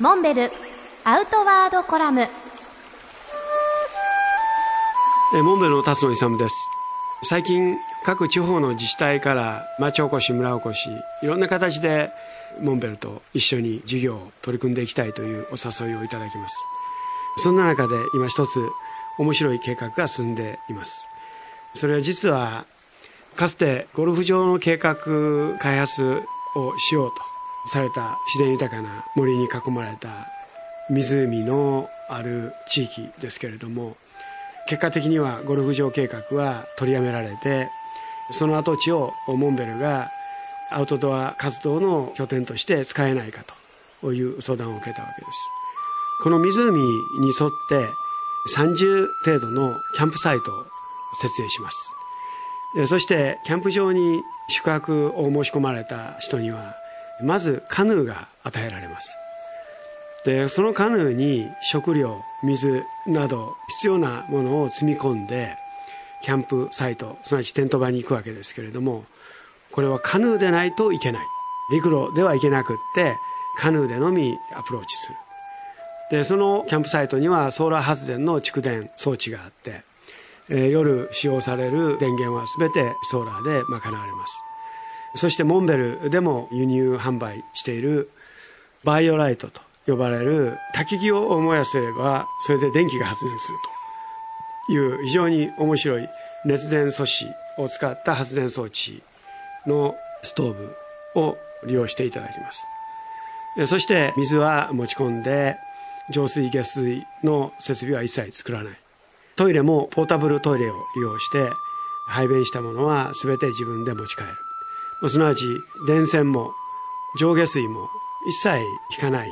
モンベルアウトワードコラム。モンベルの辰野勇です。最近各地方の自治体から町おこし村おこしいろんな形でモンベルと一緒に事業を取り組んでいきたいというお誘いをいただきます。そんな中で今一つ面白い計画が進んでいます。それは実はかつてゴルフ場の計画開発をしようとされた自然豊かな森に囲まれた湖のある地域ですけれども結果的にはゴルフ場計画は取りやめられてその跡地をモンベルがアウトドア活動の拠点として使えないかという相談を受けたわけです。この湖に沿って30程度のキャンプサイトを設営します。そしてキャンプ場に宿泊を申し込まれた人にはまずカヌーが与えられます。でそのカヌーに食料水など必要なものを積み込んでキャンプサイトすなわちテント場に行くわけですけれどもこれはカヌーでないといけない。陸路ではいけなくってカヌーでのみアプローチする。でそのキャンプサイトにはソーラー発電の蓄電装置があって、えー、夜使用される電源は全てソーラーで賄われます。そしてモンベルでも輸入販売しているバイオライトと呼ばれる焚き木を燃やせばそれで電気が発電するという非常に面白い熱電素子を使った発電装置のストーブを利用していただきます。そして水は持ち込んで浄水下水の設備は一切作らない。トイレもポータブルトイレを利用して排便したものは全て自分で持ち帰る。すなわち電線も上下水も一切引かない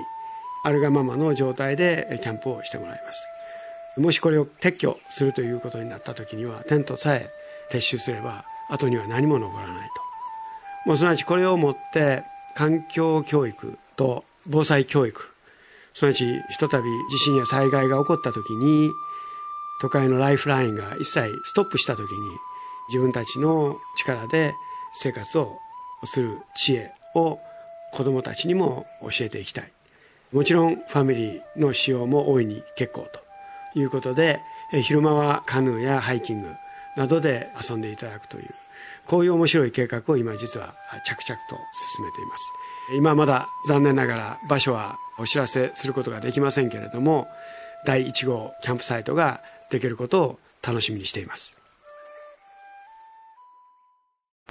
あるがままの状態でキャンプをしてもらいます。もしこれを撤去するということになった時にはテントさえ撤収すれば後には何も残らないと。もうすなわちこれをもって環境教育と防災教育すなわちひとたび地震や災害が起こった時に都会のライフラインが一切ストップした時に自分たちの力で生活をする知恵を子供たちにも教えていきたい。もちろんファミリーの使用も大いに結構ということで昼間はカヌーやハイキングなどで遊んでいただくというこういう面白い計画を今実は着々と進めています。今まだ残念ながら場所はお知らせすることができませんけれども第1号キャンプサイトができることを楽しみにしています。